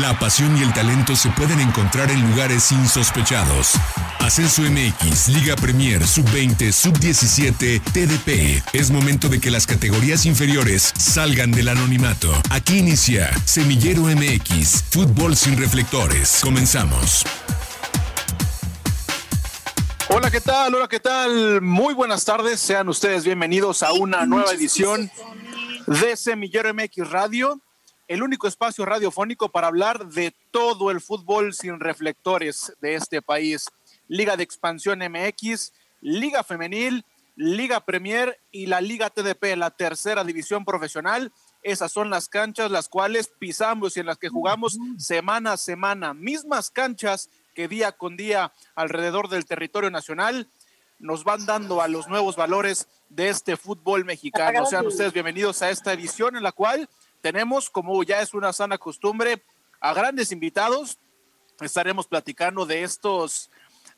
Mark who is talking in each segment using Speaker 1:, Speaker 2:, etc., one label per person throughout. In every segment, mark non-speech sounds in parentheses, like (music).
Speaker 1: La pasión y el talento se pueden encontrar en lugares insospechados. Ascenso MX, Liga Premier, Sub-20, Sub-17, TDP. Es momento de que las categorías inferiores salgan del anonimato. Aquí inicia Semillero MX, Fútbol sin reflectores. Comenzamos.
Speaker 2: Hola, ¿qué tal? Hola, ¿qué tal? Muy buenas tardes. Sean ustedes bienvenidos a una nueva edición de Semillero MX Radio el único espacio radiofónico para hablar de todo el fútbol sin reflectores de este país. Liga de Expansión MX, Liga Femenil, Liga Premier y la Liga TDP, la tercera división profesional. Esas son las canchas las cuales pisamos y en las que jugamos semana a semana. Mismas canchas que día con día alrededor del territorio nacional nos van dando a los nuevos valores de este fútbol mexicano. Sean ustedes bienvenidos a esta edición en la cual tenemos, como ya es una sana costumbre, a grandes invitados. Estaremos platicando de estos,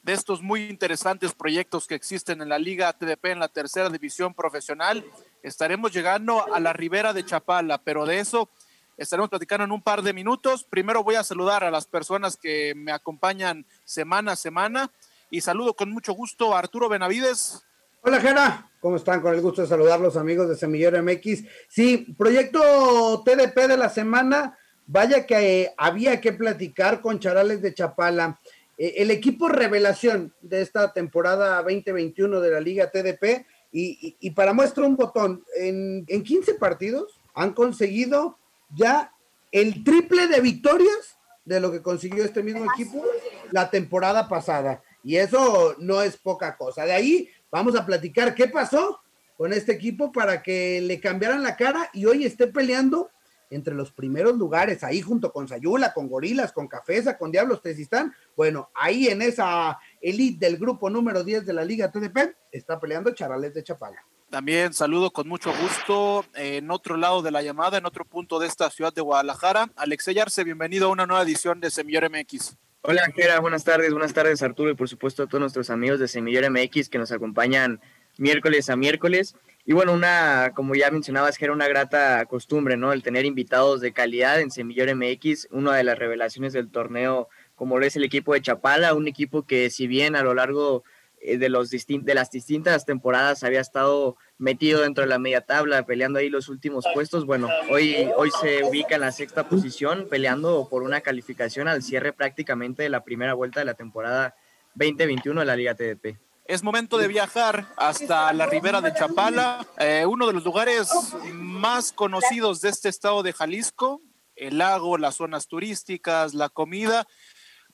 Speaker 2: de estos muy interesantes proyectos que existen en la Liga TDP en la tercera división profesional. Estaremos llegando a la Ribera de Chapala, pero de eso estaremos platicando en un par de minutos. Primero voy a saludar a las personas que me acompañan semana a semana y saludo con mucho gusto a Arturo Benavides.
Speaker 3: Hola, Jera. ¿Cómo están? Con el gusto de saludar amigos de Semillero MX. Sí, proyecto TDP de la semana. Vaya que eh, había que platicar con Charales de Chapala. Eh, el equipo revelación de esta temporada 2021 de la Liga TDP. Y, para muestra un botón, en, en 15 partidos han conseguido ya el triple de victorias de lo que consiguió este mismo equipo la temporada pasada. Y eso no es poca cosa. De ahí Vamos a platicar qué pasó con este equipo para que le cambiaran la cara y hoy esté peleando entre los primeros lugares, ahí junto con Sayula, con Gorilas, con Cafesa, con Diablos Tesistán. Bueno, ahí en esa elite del grupo número 10 de la Liga TDP está peleando Charales de Chapala.
Speaker 2: También saludo con mucho gusto en otro lado de la llamada, en otro punto de esta ciudad de Guadalajara. Alexey Arce, bienvenido a una nueva edición de Semillor MX.
Speaker 4: Hola, Jera, buenas tardes, buenas tardes, Arturo, y por supuesto a todos nuestros amigos de Semillero MX que nos acompañan miércoles a miércoles. Y bueno, una, como ya mencionabas, que era una grata costumbre, ¿no? El tener invitados de calidad en Semillero MX, una de las revelaciones del torneo, como lo es el equipo de Chapala, un equipo que si bien a lo largo de, los de las distintas temporadas había estado metido dentro de la media tabla, peleando ahí los últimos puestos. Bueno, hoy, hoy se ubica en la sexta posición, peleando por una calificación al cierre prácticamente de la primera vuelta de la temporada 2021 de la Liga TDP.
Speaker 2: Es momento de viajar hasta la ribera de Chapala, eh, uno de los lugares más conocidos de este estado de Jalisco, el lago, las zonas turísticas, la comida,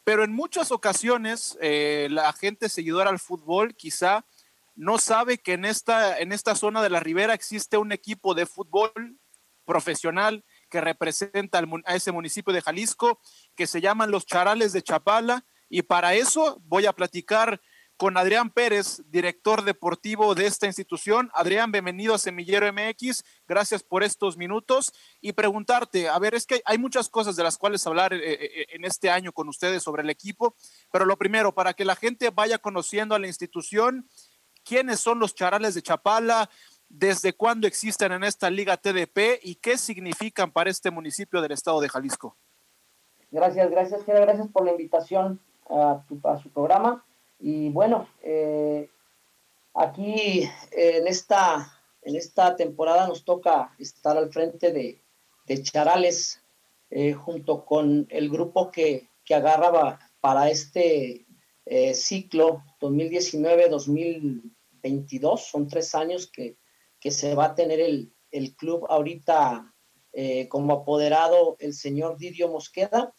Speaker 2: pero en muchas ocasiones eh, la gente seguidora al fútbol quizá no sabe que en esta, en esta zona de la ribera existe un equipo de fútbol profesional que representa a ese municipio de Jalisco, que se llaman los Charales de Chapala. Y para eso voy a platicar con Adrián Pérez, director deportivo de esta institución. Adrián, bienvenido a Semillero MX. Gracias por estos minutos y preguntarte, a ver, es que hay muchas cosas de las cuales hablar eh, eh, en este año con ustedes sobre el equipo, pero lo primero, para que la gente vaya conociendo a la institución, quiénes son los charales de Chapala, desde cuándo existen en esta liga TDP y qué significan para este municipio del estado de Jalisco.
Speaker 5: Gracias, gracias, gracias por la invitación a, su programa. Y bueno, eh, aquí en esta, en esta temporada nos toca estar al frente de, Charales eh, junto con el grupo que, que agarraba para este eh, ciclo 2019-2020 22, son tres años que, se va a tener el, club ahorita eh, como apoderado el señor Didio Mosqueda.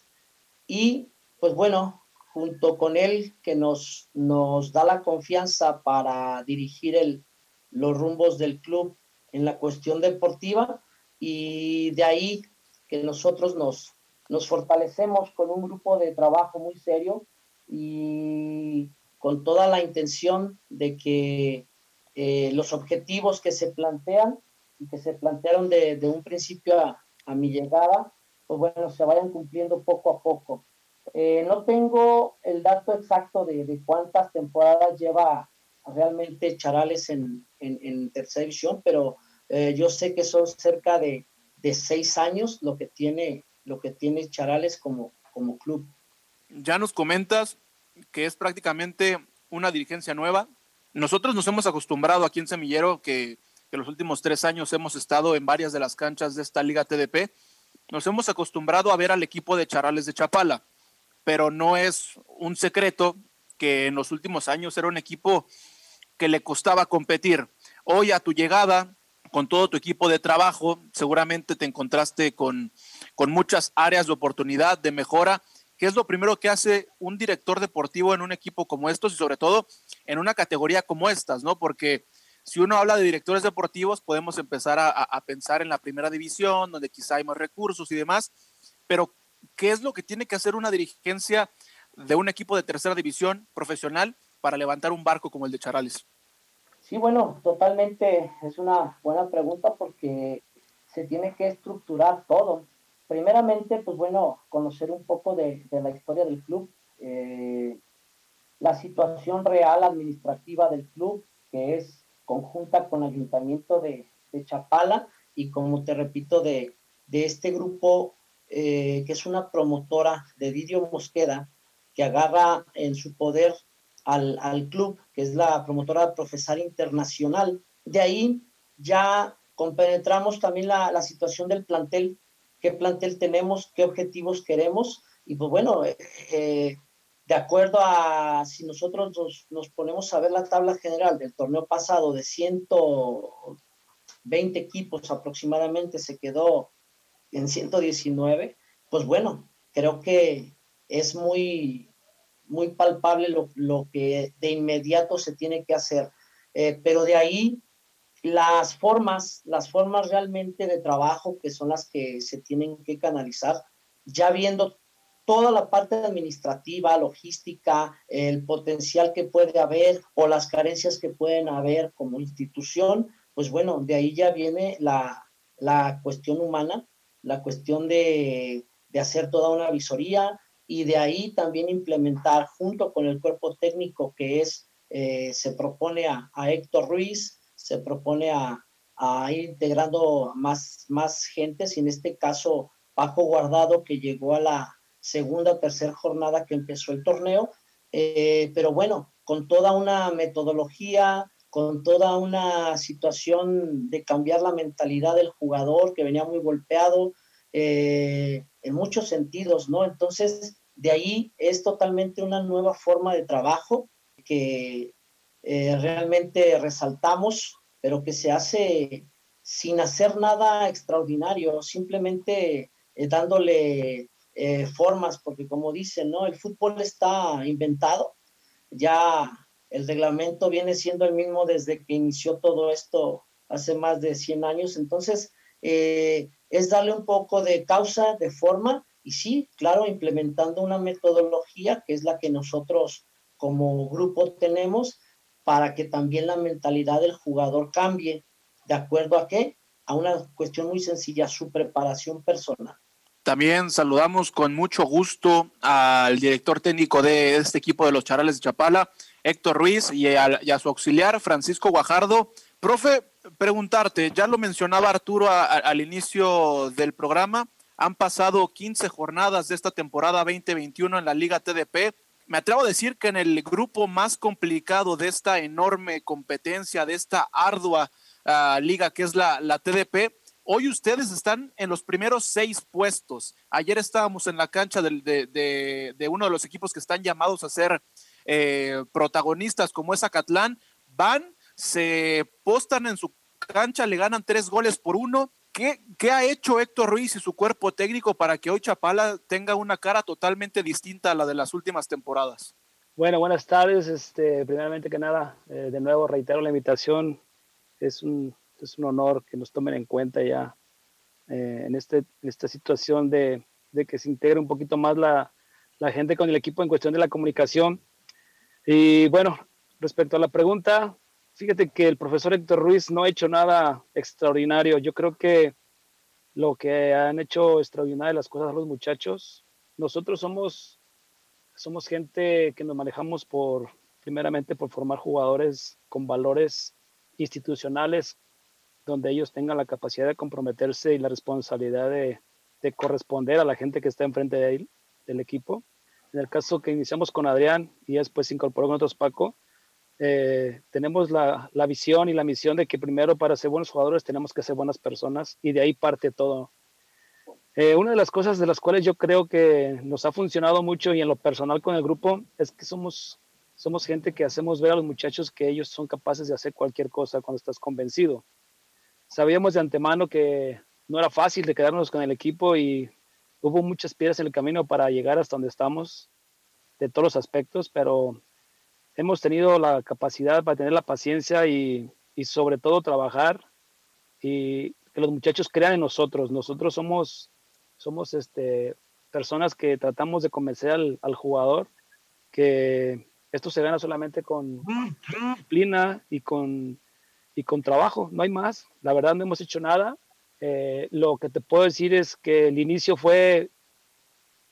Speaker 5: Y pues bueno, junto con él que nos, nos da la confianza para dirigir el, los rumbos del club en la cuestión deportiva y de ahí que nosotros nos, nos fortalecemos con un grupo de trabajo muy serio y con toda la intención de que eh, los objetivos que se plantean y que se plantearon de, un principio a, mi llegada, pues bueno, se vayan cumpliendo poco a poco. Eh, no tengo el dato exacto de, cuántas temporadas lleva realmente Charales en, en, tercera división, pero eh, yo sé que son cerca de, de, seis años lo que tiene lo que tiene Charales como, como club.
Speaker 2: Ya nos comentas que es prácticamente una dirigencia nueva. Nosotros nos hemos acostumbrado aquí en Semillero que, que los últimos tres años hemos estado en varias de las canchas de esta liga TDP. Nos hemos acostumbrado a ver al equipo de Charales de Chapala, pero no es un secreto que en los últimos años era un equipo que le costaba competir. Hoy a tu llegada, con todo tu equipo de trabajo, seguramente te encontraste con, con muchas áreas de oportunidad, de mejora. ¿Qué es lo primero que hace un director deportivo en un equipo como estos y sobre todo en una categoría como estas, ¿no? Porque si uno habla de directores deportivos, podemos empezar a, a pensar en la primera división, donde quizá hay más recursos y demás, pero ¿qué es lo que tiene que hacer una dirigencia de un equipo de tercera división profesional para levantar un barco como el de Charales?
Speaker 5: Sí, bueno, totalmente es una buena pregunta porque se tiene que estructurar todo. Primeramente, pues bueno, conocer un poco de, la historia del club, eh, la situación real administrativa del club, que es conjunta con el ayuntamiento de, Chapala y como te repito, de, este grupo eh, que es una promotora de Didio Mosqueda, que agarra en su poder al, al club, que es la promotora Profesar Internacional. De ahí ya compenetramos también la, la, situación del plantel, qué plantel tenemos, qué objetivos queremos. Y pues bueno, eh, de acuerdo a si nosotros nos, nos, ponemos a ver la tabla general del torneo pasado de 120 equipos aproximadamente, se quedó en 119, pues bueno, creo que es muy, muy palpable lo, que de inmediato se tiene que hacer. Eh, pero de ahí las formas, las formas realmente de trabajo que son las que se tienen que canalizar, ya viendo toda la parte administrativa, logística, el potencial que puede haber o las carencias que pueden haber como institución, pues bueno, de ahí ya viene la, cuestión humana, la cuestión de, de hacer toda una visoría, y de ahí también implementar junto con el cuerpo técnico que es, eh, se propone a, Héctor Ruiz, se propone a, ir integrando más, más gentes y en este caso Paco Guardado que llegó a la segunda o tercera jornada que empezó el torneo, eh, pero bueno, con toda una metodología, con toda una situación de cambiar la mentalidad del jugador que venía muy golpeado, eh, en muchos sentidos, ¿no? Entonces, de ahí es totalmente una nueva forma de trabajo que eh, realmente resaltamos, pero que se hace sin hacer nada extraordinario, simplemente eh, dándole formas, porque como dicen, ¿no? El fútbol está inventado, ya el reglamento viene siendo el mismo desde que inició todo esto hace más de 100 años, entonces es darle un poco de causa, de forma, y sí, claro, implementando una metodología que es la que nosotros como grupo tenemos para que también la mentalidad del jugador cambie. ¿De acuerdo a qué? A una cuestión muy sencilla, su preparación personal.
Speaker 2: También saludamos con mucho gusto al director técnico de este equipo de los Charales de Chapala, Héctor Ruiz, y a, su auxiliar, Francisco Guajardo. Profe, preguntarte, ya lo mencionaba Arturo al inicio del programa, han pasado 15 jornadas de esta temporada 2021 en la Liga TDP. Me atrevo a decir que en el grupo más complicado de esta enorme competencia, de esta ardua ah, liga que es la, la TDP, hoy ustedes están en los primeros seis puestos. Ayer estábamos en la cancha de, de, uno de los equipos que están llamados a ser eh, protagonistas, como es Acatlán. Van se postan en su cancha, le ganan tres goles por uno. ¿Qué, ¿Qué, ha hecho Héctor Ruiz y su cuerpo técnico para que hoy Chapala tenga una cara totalmente distinta a la de las últimas temporadas?
Speaker 6: Bueno, buenas tardes. Este, primeramente que nada, eh, de nuevo reitero la invitación. Es un, es un honor que nos tomen en cuenta ya eh, en, este, esta situación de, de, que se integre un poquito más la, la gente con el equipo en cuestión de la comunicación. Y bueno, respecto a la pregunta, Fíjate que el profesor Héctor Ruiz no ha hecho nada extraordinario. Yo creo que lo que han hecho extraordinario las cosas los muchachos, nosotros somos, somos gente que nos manejamos por, primeramente por formar jugadores con valores institucionales, donde ellos tengan la capacidad de comprometerse y la responsabilidad de, de corresponder a la gente que está enfrente de él, del equipo. En el caso que iniciamos con Adrián y después se incorporó con otros Paco, eh, tenemos la, la, visión y la misión de que primero para ser buenos jugadores tenemos que ser buenas personas y de ahí parte todo. Eh, una de las cosas de las cuales yo creo que nos ha funcionado mucho y en lo personal con el grupo es que somos, somos gente que hacemos ver a los muchachos que ellos son capaces de hacer cualquier cosa cuando estás convencido. Sabíamos de antemano que no era fácil de quedarnos con el equipo y hubo muchas piedras en el camino para llegar hasta donde estamos de todos los aspectos, pero hemos tenido la capacidad para tener la paciencia y, y sobre todo trabajar y que los muchachos crean en nosotros. Nosotros somos, somos este, personas que tratamos de convencer al, al jugador que esto se gana solamente con disciplina y con, y con trabajo, no hay más. La verdad no hemos hecho nada. Eh, lo que te puedo decir es que el inicio fue,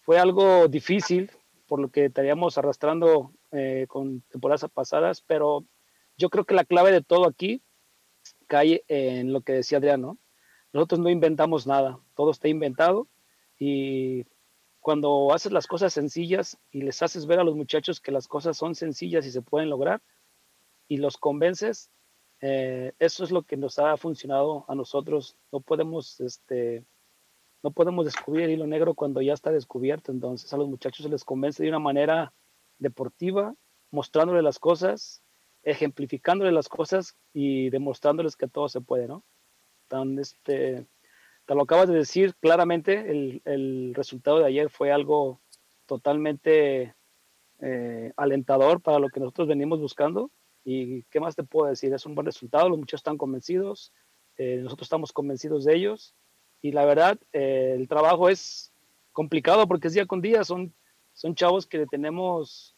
Speaker 6: fue algo difícil, por lo que estaríamos arrastrando eh, con temporadas pasadas, pero yo creo que la clave de todo aquí cae en lo que decía Adriano. Nosotros no inventamos nada, todo está inventado y cuando haces las cosas sencillas y les haces ver a los muchachos que las cosas son sencillas y se pueden lograr y los convences, eh, eso es lo que nos ha funcionado a nosotros. No podemos, este, no podemos descubrir el hilo negro cuando ya está descubierto. Entonces a los muchachos se les convence de una manera deportiva, mostrándole las cosas, ejemplificándole las cosas y demostrándoles que todo se puede, ¿no? Tan, este, te lo acabas de decir claramente, el, el resultado de ayer fue algo totalmente eh, alentador para lo que nosotros venimos buscando. ¿Y qué más te puedo decir? Es un buen resultado, los muchachos están convencidos, eh, nosotros estamos convencidos de ellos. Y la verdad, eh, el trabajo es complicado porque es día con día, son, son chavos que tenemos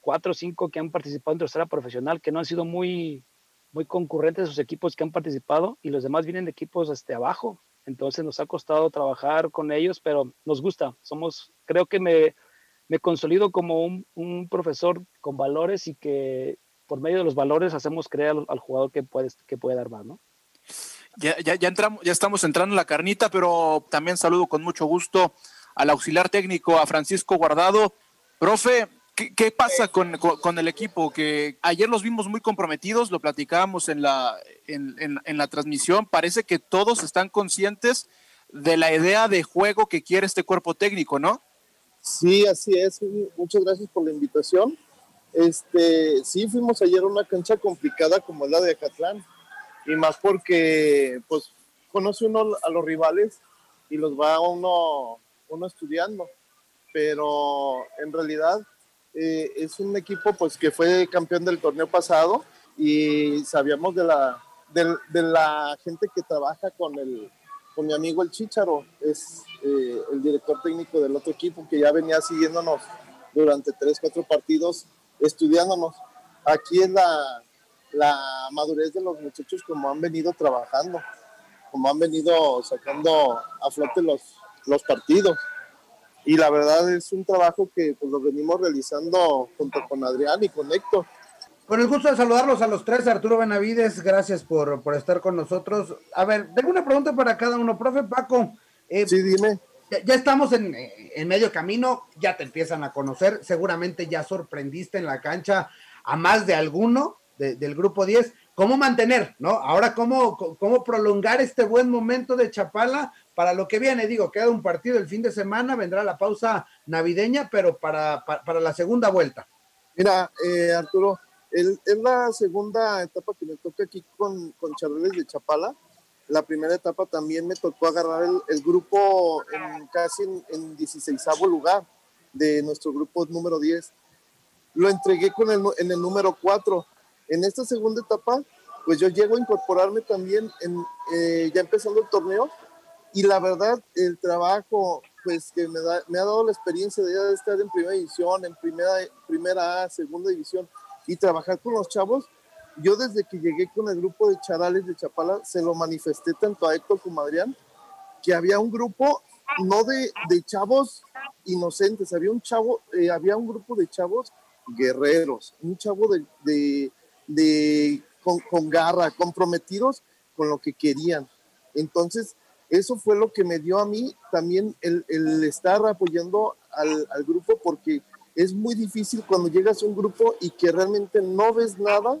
Speaker 6: cuatro o cinco que han participado en tercera profesional, que no han sido muy, muy concurrentes sus equipos que han participado y los demás vienen de equipos este, abajo. Entonces nos ha costado trabajar con ellos, pero nos gusta. Somos, creo que me, me consolido como un, un, profesor con valores y que por medio de los valores hacemos creer al, al jugador que puede, que puede dar más, ¿no?
Speaker 2: Ya, ya, ya, entramos, ya estamos entrando en la carnita, pero también saludo con mucho gusto al auxiliar técnico, a Francisco Guardado. Profe, ¿qué, qué pasa con, con, con, el equipo? Que ayer los vimos muy comprometidos, lo platicábamos en la, en, en, en la transmisión. Parece que todos están conscientes de la idea de juego que quiere este cuerpo técnico, ¿no?
Speaker 7: Sí, así es. Muchas gracias por la invitación. Este, sí, fuimos ayer a una cancha complicada como la de Acatlán y más porque pues conoce uno a los rivales y los va uno, uno estudiando, pero en realidad eh, es un equipo pues que fue campeón del torneo pasado y sabíamos de la, de, de la gente que trabaja con, el, con mi amigo el Chicharo, es eh, el director técnico del otro equipo que ya venía siguiéndonos durante tres, cuatro partidos, estudiándonos. Aquí es la, la madurez de los muchachos como han venido trabajando, como han venido sacando a flote los, los partidos. Y la verdad es un trabajo que pues, lo venimos realizando junto con Adrián y con Héctor.
Speaker 3: Con el gusto de saludarlos a los tres, Arturo Benavides, gracias por, por estar con nosotros. A ver, tengo una pregunta para cada uno. Profe Paco.
Speaker 7: Eh, sí, dime.
Speaker 3: Ya, estamos en, en, medio camino, ya te empiezan a conocer, seguramente ya sorprendiste en la cancha a más de alguno de, del grupo 10. ¿Cómo mantener, no? Ahora, ¿cómo, ¿cómo prolongar este buen momento de Chapala para lo que viene? Digo, queda un partido el fin de semana, vendrá la pausa navideña, pero para, para, la segunda vuelta.
Speaker 7: Mira, eh, Arturo, es la segunda etapa que me toca aquí con, con Charles de Chapala. La primera etapa también me tocó agarrar el, el grupo en, casi en, en 16 lugar de nuestro grupo número 10. Lo entregué con el, en el número 4 en esta segunda etapa, pues yo llego a incorporarme también en, eh, ya empezando el torneo y la verdad el trabajo pues que me, da, ha dado la experiencia de estar en primera división, en primera, primera A, segunda división y trabajar con los chavos, yo desde que llegué con el grupo de charales de Chapala se lo manifesté tanto a Héctor como a Adrián, que había un grupo no de, de chavos inocentes, había un chavo, eh, había un grupo de chavos guerreros, un chavo de, de de, con, con, garra, comprometidos con lo que querían. Entonces, eso fue lo que me dio a mí también el, el estar apoyando al, al, grupo porque es muy difícil cuando llegas a un grupo y que realmente no ves nada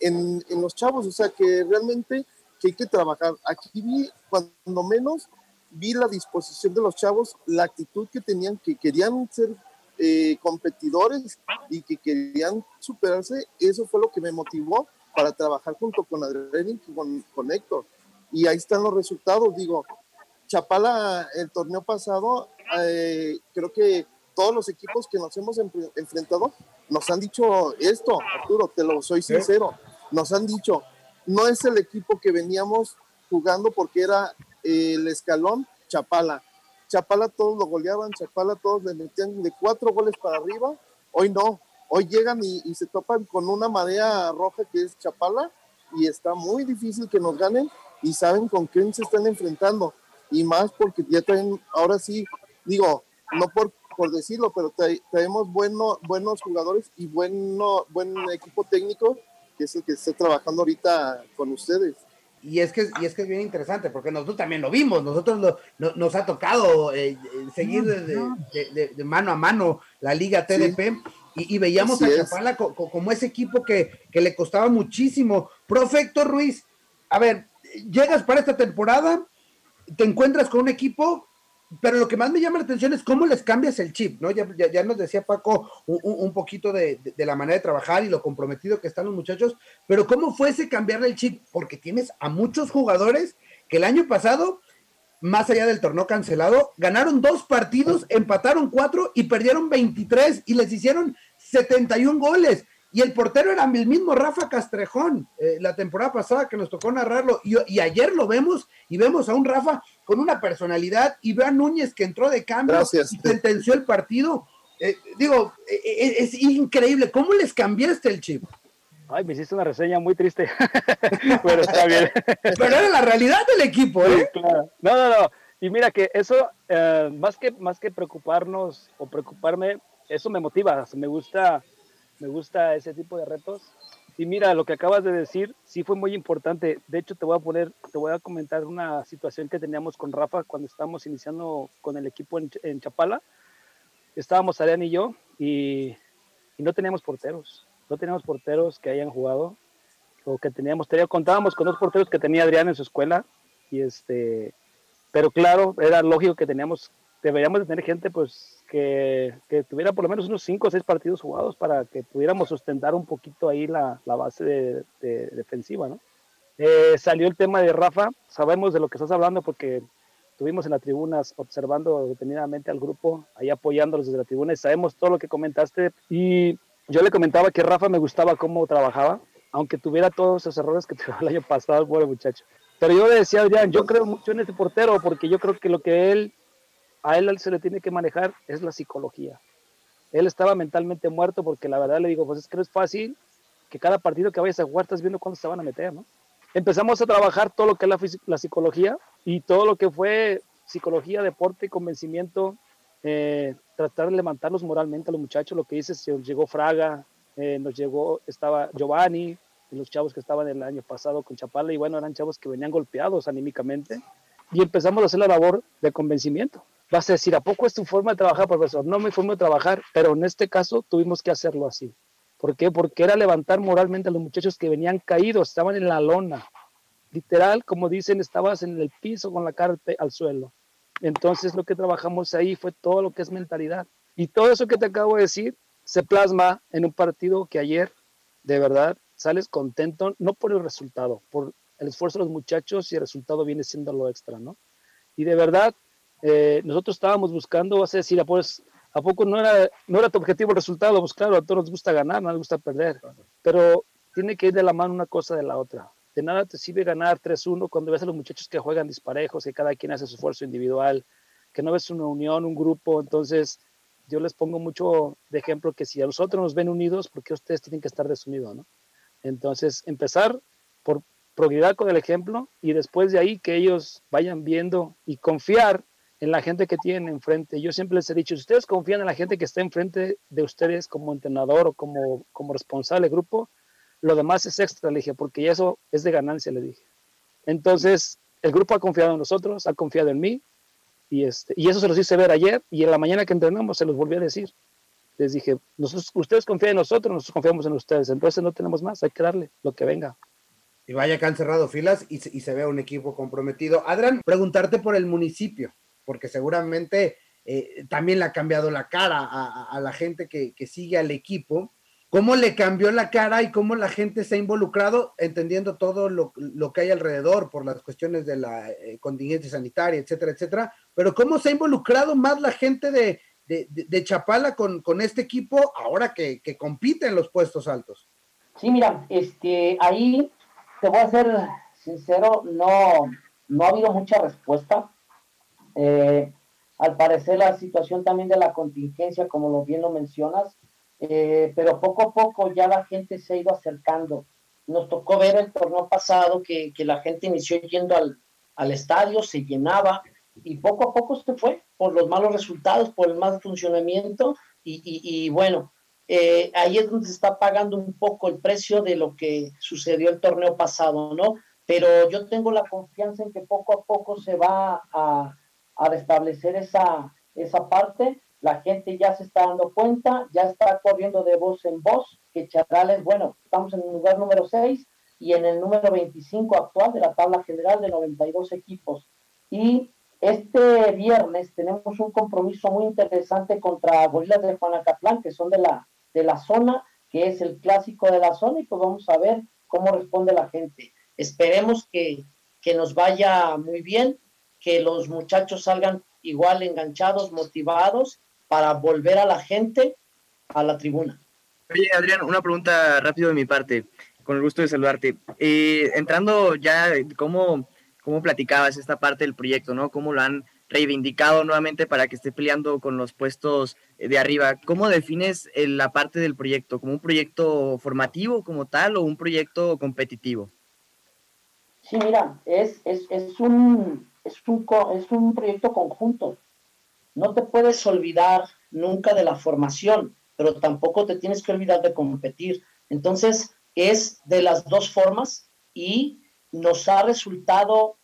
Speaker 7: en, en los chavos, o sea, que realmente que hay que trabajar. Aquí vi, cuando menos, vi la disposición de los chavos, la actitud que tenían, que querían ser eh, competidores y que querían superarse, eso fue lo que me motivó para trabajar junto con Adrián y con, con Héctor y ahí están los resultados. Digo, Chapala, el torneo pasado, eh, creo que todos los equipos que nos hemos enfrentado nos han dicho esto, Arturo, te lo soy sincero, nos han dicho, no es el equipo que veníamos jugando porque era el escalón Chapala. Chapala todos lo goleaban, Chapala todos le metían de cuatro goles para arriba, hoy no, hoy llegan y, y se topan con una marea roja que es Chapala y está muy difícil que nos ganen y saben con quién se están enfrentando. Y más porque ya traen, ahora sí, digo, no por, por decirlo, pero traemos bueno, buenos jugadores y bueno, buen equipo técnico que es el que está trabajando ahorita con ustedes.
Speaker 3: Y es que, y es, que es bien interesante, porque nosotros también lo vimos, nosotros lo, nos ha tocado eh, seguir de, de, mano a mano la Liga TDP y, y, veíamos a Chapala como ese equipo que, que, le costaba muchísimo. Profecto Ruiz, a ver, llegas para esta temporada, te encuentras con un equipo, pero lo que más me llama la atención es cómo les cambias el chip, ¿no? Ya, ya, nos decía Paco un, poquito de, de, la manera de trabajar y lo comprometido que están los muchachos, pero ¿cómo fue ese cambiarle el chip? Porque tienes a muchos jugadores que el año pasado, más allá del torneo cancelado, ganaron dos partidos, empataron cuatro y perdieron 23 y les hicieron 71 goles. Y el portero era el mismo Rafa Castrejón, eh, la temporada pasada que nos tocó narrarlo. Y, ayer lo vemos y vemos a un Rafa con una personalidad y ve a Núñez que entró de cambio y sentenció el partido. Eh, digo, eh, es increíble. ¿Cómo les cambiaste el chip?
Speaker 6: Ay, me hiciste una reseña muy triste. (laughs) Pero está bien.
Speaker 3: Pero era la realidad del equipo, ¿eh?
Speaker 6: claro. No, no, no. Y mira que eso, más, que, más que preocuparnos o preocuparme, eso me motiva. Me gusta me gusta ese tipo de retos. Y mira, lo que acabas de decir, sí fue muy importante. De hecho, te voy a poner, te voy a comentar una situación que teníamos con Rafa cuando estábamos iniciando con el equipo en, Chapala. Estábamos Arián y yo y, y, no teníamos porteros. No teníamos porteros que hayan jugado o que teníamos, contábamos con dos porteros que tenía Adrián en su escuela y este, pero claro, era lógico que teníamos, deberíamos de tener gente pues que, tuviera por lo menos unos 5 o 6 partidos jugados para que pudiéramos sustentar un poquito ahí la, la base de, defensiva, ¿no? Eh, salió el tema de Rafa, sabemos de lo que estás hablando porque estuvimos en las tribunas observando detenidamente al grupo, ahí apoyándolos desde la tribuna y sabemos todo lo que comentaste y yo le comentaba que Rafa me gustaba cómo trabajaba, aunque tuviera todos esos errores que (laughs) tuvo el año pasado, el pobre muchacho. Pero yo le decía a Adrián, yo creo mucho en este portero porque yo creo que lo que él a él se le tiene que manejar es la psicología. Él estaba mentalmente muerto porque la verdad le digo, pues es que no es fácil que cada partido que vayas a jugar estás viendo cuándo se van a meter, ¿no? Empezamos a trabajar todo lo que es la, psicología y todo lo que fue psicología, deporte, convencimiento, eh, tratar de levantarlos moralmente a los muchachos, lo que dices, llegó Fraga, eh, nos llegó, estaba Giovanni, los chavos que estaban el año pasado con Chapala, y bueno, eran chavos que venían golpeados anímicamente, y empezamos a hacer la labor de convencimiento vas a decir, ¿a poco es tu forma de trabajar, profesor? No me forma de trabajar, pero en este caso tuvimos que hacerlo así. ¿Por qué? Porque era levantar moralmente a los muchachos que venían caídos, estaban en la lona. Literal, como dicen, estabas en el piso con la cara al suelo. Entonces lo que trabajamos ahí fue todo lo que es mentalidad. Y todo eso que te acabo de decir se plasma en un partido que ayer, de verdad, sales contento, no por el resultado, por el esfuerzo de los muchachos y el resultado viene siendo lo extra, ¿no? Y de verdad, eh, nosotros estábamos buscando, vas a decir, pues, ¿a poco no era, no era tu objetivo el resultado? Pues claro, a todos nos gusta ganar, no nos gusta perder, pero tiene que ir de la mano una cosa de la otra. De nada te sirve ganar 3-1 cuando ves a los muchachos que juegan disparejos, que cada quien hace su esfuerzo individual, que no ves una unión, un grupo. Entonces, yo les pongo mucho de ejemplo que si a nosotros nos ven unidos, ¿por qué ustedes tienen que estar desunidos? ¿no? Entonces, empezar por progresar con el ejemplo y después de ahí que ellos vayan viendo y confiar en la gente que tienen enfrente. Yo siempre les he dicho, si ustedes confían en la gente que está enfrente de ustedes como entrenador o como, como responsable del grupo, lo demás es extra, le dije, porque eso es de ganancia, le dije. Entonces, el grupo ha confiado en nosotros, ha confiado en mí, y, este, y eso se los hice ver ayer, y en la mañana que entrenamos se los volví a decir. Les dije, nosotros, ustedes confían en nosotros, nosotros confiamos en ustedes, entonces no tenemos más, hay que darle lo que venga.
Speaker 3: Y vaya que han cerrado filas y y se ve un equipo comprometido. Adrián, preguntarte por el municipio, porque seguramente eh, también le ha cambiado la cara a, la gente que, que, sigue al equipo. ¿Cómo le cambió la cara y cómo la gente se ha involucrado, entendiendo todo lo, lo que hay alrededor por las cuestiones de la eh, contingencia sanitaria, etcétera, etcétera? Pero ¿cómo se ha involucrado más la gente de, de Chapala con, con, este equipo ahora que, que compite en los puestos altos?
Speaker 5: Sí, mira, este, ahí te voy a ser sincero, no, no ha habido mucha respuesta. Eh, al parecer la situación también de la contingencia, como lo bien lo mencionas, eh, pero poco a poco ya la gente se ha ido acercando. Nos tocó ver el torneo pasado que, que la gente inició yendo al, al, estadio, se llenaba y poco a poco se fue por los malos resultados, por el mal funcionamiento y, y, bueno, eh, ahí es donde se está pagando un poco el precio de lo que sucedió el torneo pasado, ¿no? Pero yo tengo la confianza en que poco a poco se va a, a restablecer esa, esa parte. La gente ya se está dando cuenta, ya está corriendo de voz en voz, que Charales, bueno, estamos en el lugar número 6 y en el número 25 actual de la tabla general de 92 equipos. Y este viernes tenemos un compromiso muy interesante contra Gorilas de Juanacatlán, que son de la de la zona, que es el clásico de la zona, y pues vamos a ver cómo responde la gente. Esperemos que, que nos vaya muy bien, que los muchachos salgan igual enganchados, motivados, para volver a la gente a la tribuna.
Speaker 4: Oye, Adrián, una pregunta rápido de mi parte, con el gusto de saludarte. Eh, entrando ya, ¿cómo, ¿cómo platicabas esta parte del proyecto, no? ¿Cómo lo han reivindicado nuevamente para que esté peleando con los puestos de arriba. ¿Cómo defines la parte del proyecto? ¿Como un proyecto formativo como tal o un proyecto competitivo?
Speaker 5: Sí, mira, es, es, es, un, es, un, es un proyecto conjunto. No te puedes olvidar nunca de la formación, pero tampoco te tienes que olvidar de competir. Entonces, es de las dos formas y nos ha resultado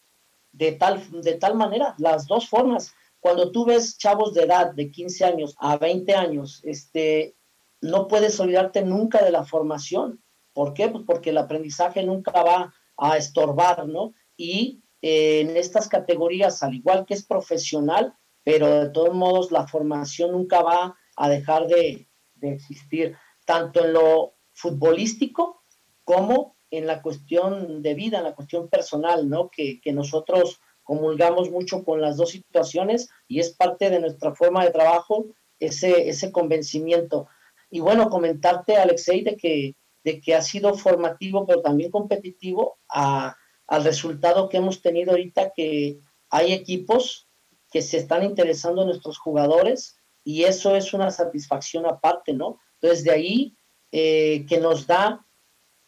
Speaker 5: de tal, de tal manera, las dos formas. Cuando tú ves chavos de edad de 15 años a 20 años, este, no puedes olvidarte nunca de la formación. ¿Por qué? Pues porque el aprendizaje nunca va a estorbar, ¿no? Y en estas categorías, al igual que es profesional, pero de todos modos la formación nunca va a dejar de, de existir, tanto en lo futbolístico como en la cuestión de vida, en la cuestión personal, ¿no? Que, que, nosotros comulgamos mucho con las dos situaciones y es parte de nuestra forma de trabajo ese, ese convencimiento. Y bueno, comentarte, Alexei, de que, de que ha sido formativo, pero también competitivo a, al resultado que hemos tenido ahorita, que hay equipos que se están interesando en nuestros jugadores y eso es una satisfacción aparte, ¿no? Entonces, de ahí eh, que nos da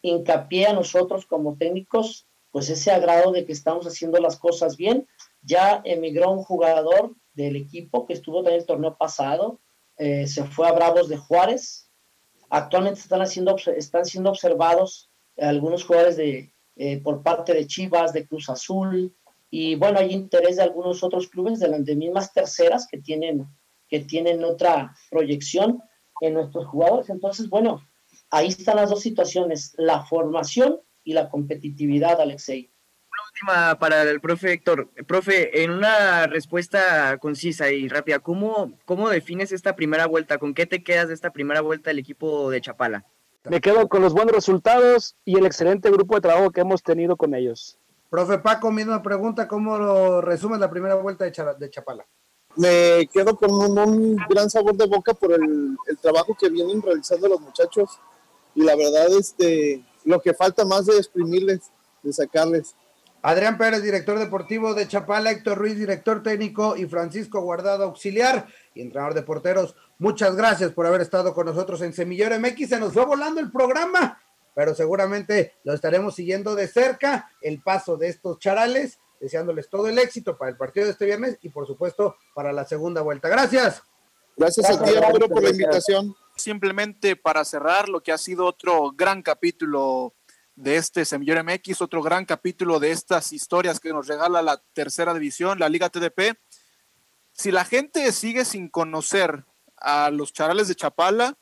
Speaker 5: hincapié a nosotros como técnicos, pues ese agrado de que estamos haciendo las cosas bien. Ya emigró un jugador del equipo que estuvo en el torneo pasado, eh, se fue a Bravos de Juárez. Actualmente están, haciendo, están siendo observados algunos jugadores de, eh, por parte de Chivas, de Cruz Azul, y bueno, hay interés de algunos otros clubes de las de mismas terceras que tienen, que tienen otra proyección en nuestros jugadores. Entonces, bueno, ahí están las dos situaciones, la formación y la competitividad, Alexei.
Speaker 4: Una última para el profe Héctor. Profe, en una respuesta concisa y rápida, ¿cómo, ¿cómo defines esta primera vuelta? ¿Con qué te quedas de esta primera vuelta del equipo de Chapala?
Speaker 6: Me quedo con los buenos resultados y el excelente grupo de trabajo que hemos tenido con ellos.
Speaker 3: Profe Paco, misma pregunta, ¿cómo lo resumes la primera vuelta de, de Chapala?
Speaker 7: Me quedo con un, un, gran sabor de boca por el, el trabajo que vienen realizando los muchachos y la verdad, este, lo que falta más de exprimirles, de sacarles.
Speaker 3: Adrián Pérez, director deportivo de Chapala, Héctor Ruiz, director técnico, y Francisco Guardado, auxiliar y entrenador de porteros. Muchas gracias por haber estado con nosotros en Semillero MX. Se nos fue volando el programa, pero seguramente lo estaremos siguiendo de cerca, el paso de estos charales, deseándoles todo el éxito para el partido de este viernes y por supuesto para la segunda vuelta. Gracias.
Speaker 7: Gracias, gracias a ti, Arturo, por la invitación
Speaker 2: simplemente para cerrar lo que ha sido otro gran capítulo de este Semillero MX, otro gran capítulo de estas historias que nos regala la tercera división, la Liga TDP. Si la gente sigue sin conocer a los charales de Chapala,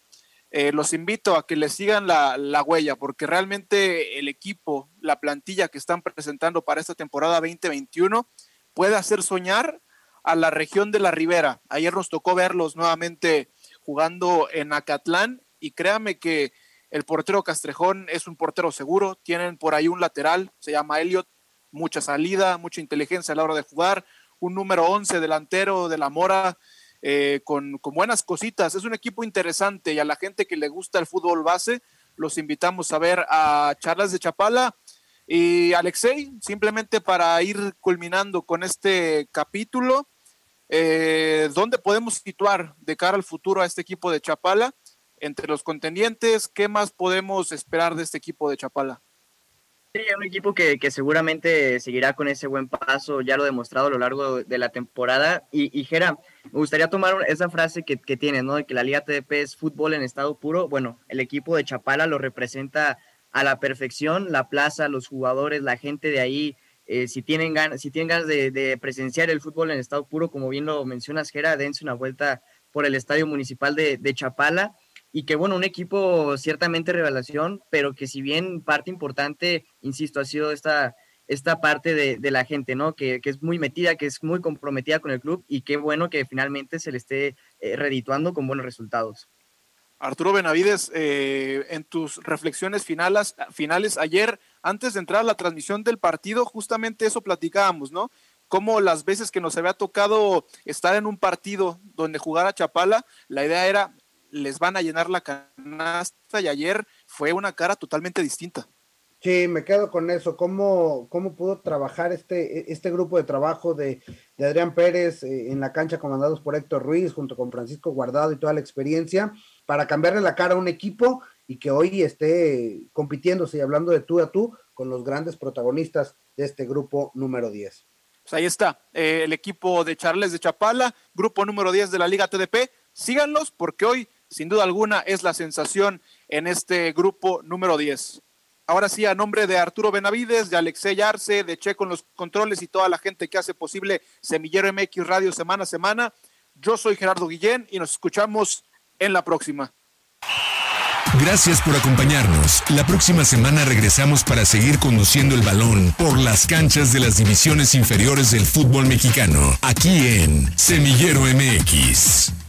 Speaker 2: eh, los invito a que le sigan la, la, huella, porque realmente el equipo, la plantilla que están presentando para esta temporada 2021 puede hacer soñar a la región de la Ribera. Ayer nos tocó verlos nuevamente jugando en Acatlán y créame que el portero Castrejón es un portero seguro, tienen por ahí un lateral, se llama Elliot, mucha salida, mucha inteligencia a la hora de jugar, un número 11 delantero de la Mora eh, con, con, buenas cositas. Es un equipo interesante y a la gente que le gusta el fútbol base, los invitamos a ver a Charlas de Chapala. Y Alexei, simplemente para ir culminando con este capítulo, eh, ¿dónde podemos situar de cara al futuro a este equipo de Chapala? entre los contendientes, ¿qué más podemos esperar de este equipo de Chapala?
Speaker 4: Sí, un equipo que, que, seguramente seguirá con ese buen paso, ya lo demostrado a lo largo de la temporada. Y, y Jera, me gustaría tomar esa frase que, que tiene, ¿no? De que la Liga TDP es fútbol en estado puro. Bueno, el equipo de Chapala lo representa a la perfección, la plaza, los jugadores, la gente de ahí. Eh, si tienen ganas, si tienen ganas de, de, presenciar el fútbol en estado puro, como bien lo mencionas, Jera, dense una vuelta por el estadio municipal de, de Chapala y que bueno, un equipo ciertamente revelación, pero que si bien parte importante, insisto, ha sido esta, esta parte de, de la gente, ¿no? Que, que, es muy metida, que es muy comprometida con el club y qué bueno que finalmente se le esté eh, redituando con buenos resultados.
Speaker 2: Arturo Benavides, eh, en tus reflexiones finales, finales ayer, antes de entrar a la transmisión del partido, justamente eso platicábamos, ¿no? Cómo las veces que nos había tocado estar en un partido donde jugara Chapala, la idea era les van a llenar la canasta y ayer fue una cara totalmente distinta.
Speaker 3: Sí, me quedo con eso. ¿Cómo, cómo pudo trabajar este, este grupo de trabajo de, de Adrián Pérez eh, en la cancha comandados por Héctor Ruiz junto con Francisco Guardado y toda la experiencia para cambiarle la cara a un equipo y que hoy esté compitiéndose y hablando de tú a tú con los grandes protagonistas de este grupo número 10?
Speaker 2: Pues ahí está, eh, el equipo de Charles de Chapala, grupo número 10 de la Liga TDP. Síganlos porque hoy sin duda alguna es la sensación en este grupo número 10. Ahora sí, a nombre de Arturo Benavides, de Alexey Arce, de Che con los controles y toda la gente que hace posible Semillero MX Radio semana a semana, yo soy Gerardo Guillén y nos escuchamos en la próxima.
Speaker 1: Gracias por acompañarnos. La próxima semana regresamos para seguir conduciendo el balón por las canchas de las divisiones inferiores del fútbol mexicano, aquí en Semillero MX.